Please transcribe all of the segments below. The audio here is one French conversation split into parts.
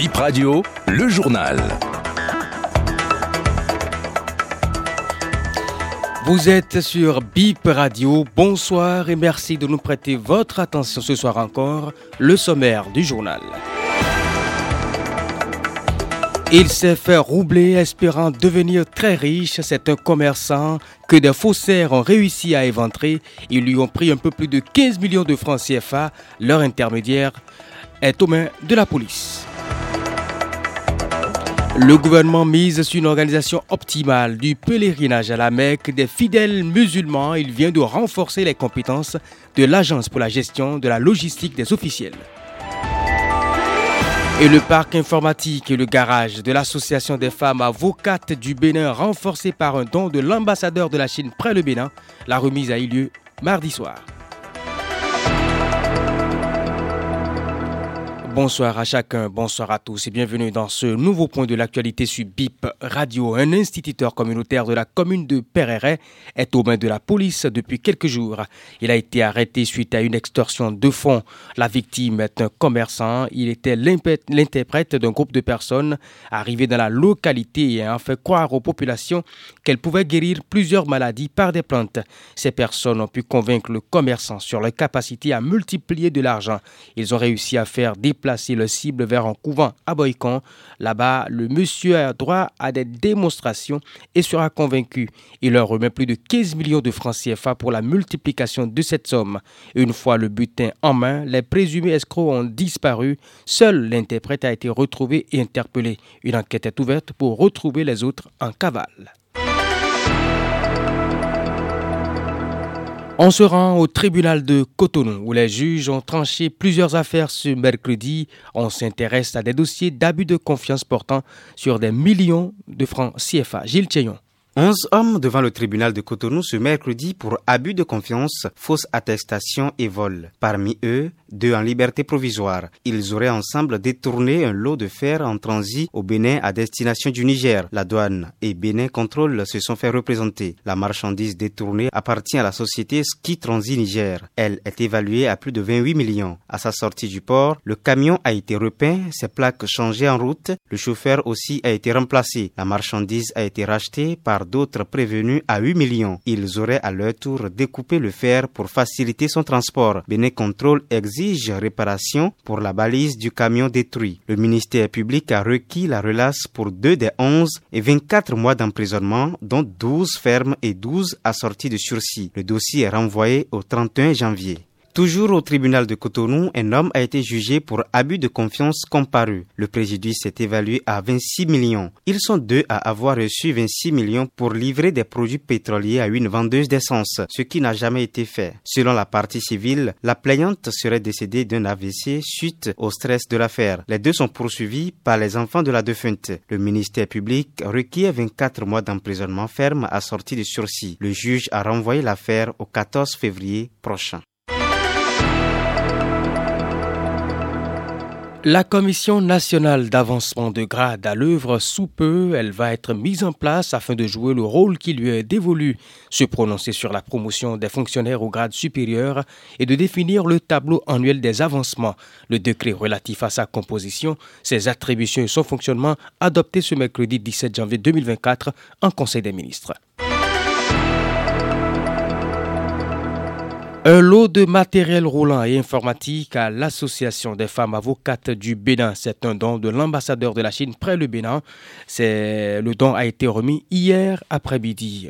Bip Radio, le journal. Vous êtes sur BIP Radio, bonsoir et merci de nous prêter votre attention ce soir encore, le sommaire du journal. Il s'est fait roubler espérant devenir très riche. C'est un commerçant que des faussaires ont réussi à éventrer. Ils lui ont pris un peu plus de 15 millions de francs CFA. Leur intermédiaire est aux mains de la police. Le gouvernement mise sur une organisation optimale du pèlerinage à la Mecque des fidèles musulmans. Il vient de renforcer les compétences de l'Agence pour la gestion de la logistique des officiels. Et le parc informatique et le garage de l'Association des femmes avocates du Bénin renforcé par un don de l'ambassadeur de la Chine près le Bénin. La remise a eu lieu mardi soir. Bonsoir à chacun, bonsoir à tous et bienvenue dans ce nouveau point de l'actualité sur BIP Radio. Un instituteur communautaire de la commune de Pereret est aux mains de la police depuis quelques jours. Il a été arrêté suite à une extorsion de fonds. La victime est un commerçant. Il était l'interprète d'un groupe de personnes arrivées dans la localité et a fait croire aux populations qu'elles pouvaient guérir plusieurs maladies par des plantes. Ces personnes ont pu convaincre le commerçant sur leur capacité à multiplier de l'argent. Ils ont réussi à faire des placer le cible vers un couvent à Boycon. Là-bas, le monsieur a droit à des démonstrations et sera convaincu. Il leur remet plus de 15 millions de francs CFA pour la multiplication de cette somme. Une fois le butin en main, les présumés escrocs ont disparu. Seul l'interprète a été retrouvé et interpellé. Une enquête est ouverte pour retrouver les autres en cavale. On se rend au tribunal de Cotonou où les juges ont tranché plusieurs affaires ce mercredi. On s'intéresse à des dossiers d'abus de confiance portant sur des millions de francs CFA. Gilles Tcheyon. 11 hommes devant le tribunal de Cotonou ce mercredi pour abus de confiance, fausse attestation et vol. Parmi eux, deux en liberté provisoire. Ils auraient ensemble détourné un lot de fer en transit au Bénin à destination du Niger. La douane et Bénin Contrôle se sont fait représenter. La marchandise détournée appartient à la société Ski Transit Niger. Elle est évaluée à plus de 28 millions. À sa sortie du port, le camion a été repeint, ses plaques changées en route, le chauffeur aussi a été remplacé. La marchandise a été rachetée par d'autres prévenus à 8 millions. Ils auraient à leur tour découpé le fer pour faciliter son transport. Béné Contrôle exige réparation pour la balise du camion détruit. Le ministère public a requis la relace pour deux des 11 et 24 mois d'emprisonnement, dont 12 fermes et 12 assortis de sursis. Le dossier est renvoyé au 31 janvier. Toujours au tribunal de Cotonou, un homme a été jugé pour abus de confiance comparu. Le préjudice est évalué à 26 millions. Ils sont deux à avoir reçu 26 millions pour livrer des produits pétroliers à une vendeuse d'essence, ce qui n'a jamais été fait. Selon la partie civile, la plaignante serait décédée d'un AVC suite au stress de l'affaire. Les deux sont poursuivis par les enfants de la défunte. Le ministère public requiert 24 mois d'emprisonnement ferme assorti de sursis. Le juge a renvoyé l'affaire au 14 février prochain. La Commission nationale d'avancement de grade à l'œuvre sous peu, elle va être mise en place afin de jouer le rôle qui lui est dévolu, se prononcer sur la promotion des fonctionnaires au grade supérieur et de définir le tableau annuel des avancements, le décret relatif à sa composition, ses attributions et son fonctionnement adopté ce mercredi 17 janvier 2024 en Conseil des ministres. Un lot de matériel roulant et informatique à l'Association des femmes avocates du Bénin. C'est un don de l'ambassadeur de la Chine près le Bénin. Le don a été remis hier après-midi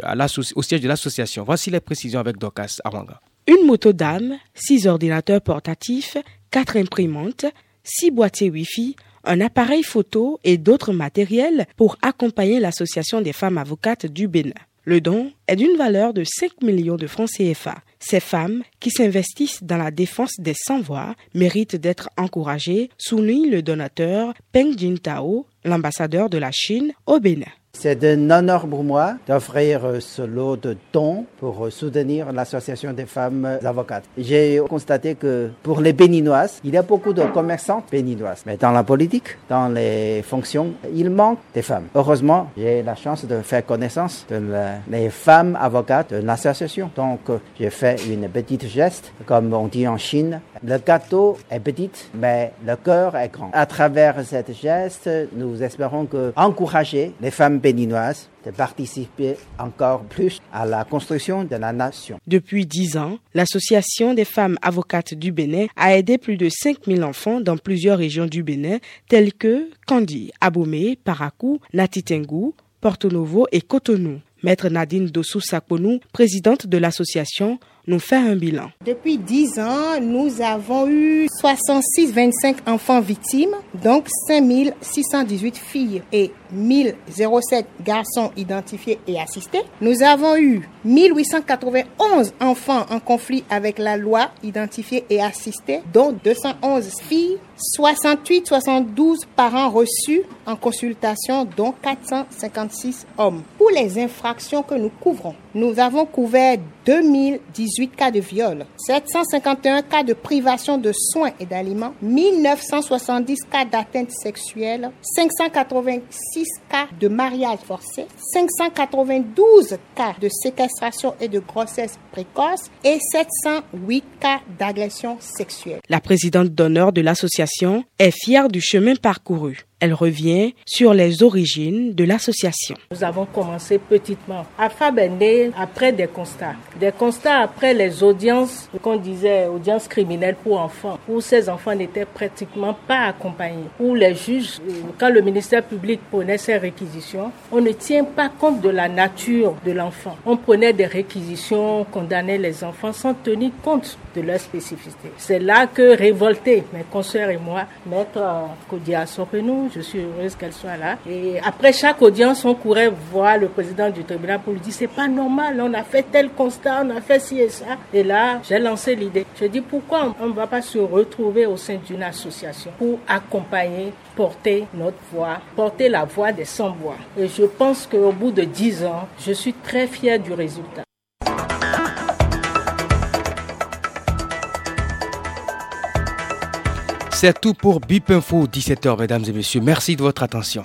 au siège de l'association. Voici les précisions avec Dokas Awanga. Une moto d'âme, six ordinateurs portatifs, quatre imprimantes, six boîtiers Wi-Fi, un appareil photo et d'autres matériels pour accompagner l'Association des femmes avocates du Bénin. Le don est d'une valeur de 5 millions de francs CFA. Ces femmes qui s'investissent dans la défense des sans-voix méritent d'être encouragées, souligne le donateur Peng Jintao, l'ambassadeur de la Chine au Bénin. C'est un honneur pour moi d'offrir ce lot de dons pour soutenir l'association des femmes avocates. J'ai constaté que pour les béninoises, il y a beaucoup de commerçantes béninoises. Mais dans la politique, dans les fonctions, il manque des femmes. Heureusement, j'ai la chance de faire connaissance de les femmes avocates de l'association. Donc, j'ai fait une petite geste, comme on dit en Chine. Le gâteau est petit, mais le cœur est grand. À travers cette geste, nous espérons que encourager les femmes béninoises de participer encore plus à la construction de la nation. Depuis dix ans, l'Association des femmes avocates du Bénin a aidé plus de 5000 enfants dans plusieurs régions du Bénin, telles que Kandi, Abomey, Parakou, Natitengu, Porto Novo et Cotonou. Maître Nadine Dossou Sakonou, présidente de l'association, nous fait un bilan. Depuis 10 ans, nous avons eu 66,25 enfants victimes, donc 5618 filles et 1007 garçons identifiés et assistés. Nous avons eu 1891 enfants en conflit avec la loi identifiés et assistés, dont 211 filles, 68, 72 parents reçus en consultation, dont 456 hommes. Pour les infractions que nous couvrons, nous avons couvert 2018 cas de viol, 751 cas de privation de soins et d'aliments, 1970 cas d'atteinte sexuelle, 586 cas de mariage forcé, 592 cas de séquestration et de grossesse précoce et 708 cas d'agression sexuelle. La présidente d'honneur de l'association est fière du chemin parcouru. Elle revient sur les origines de l'association. Nous avons commencé petitement. AFAB est né après des constats. Des constats après les audiences, qu'on disait audiences criminelles pour enfants, où ces enfants n'étaient pratiquement pas accompagnés. Où les juges, quand le ministère public prenait ses réquisitions, on ne tient pas compte de la nature de l'enfant. On prenait des réquisitions, condamnait les enfants sans tenir compte de leur spécificité. C'est là que révoltés, mes consoeurs et moi, maître Kodia Sorenou, je suis heureuse qu'elle soit là. Et après chaque audience, on courait voir le président du tribunal pour lui dire c'est pas normal, on a fait tel constat, on a fait ci et ça. Et là, j'ai lancé l'idée. Je dis pourquoi on ne va pas se retrouver au sein d'une association pour accompagner, porter notre voix, porter la voix des sans-voix? Et je pense qu'au bout de dix ans, je suis très fière du résultat. C'est tout pour BIP Info 17h, mesdames et messieurs. Merci de votre attention.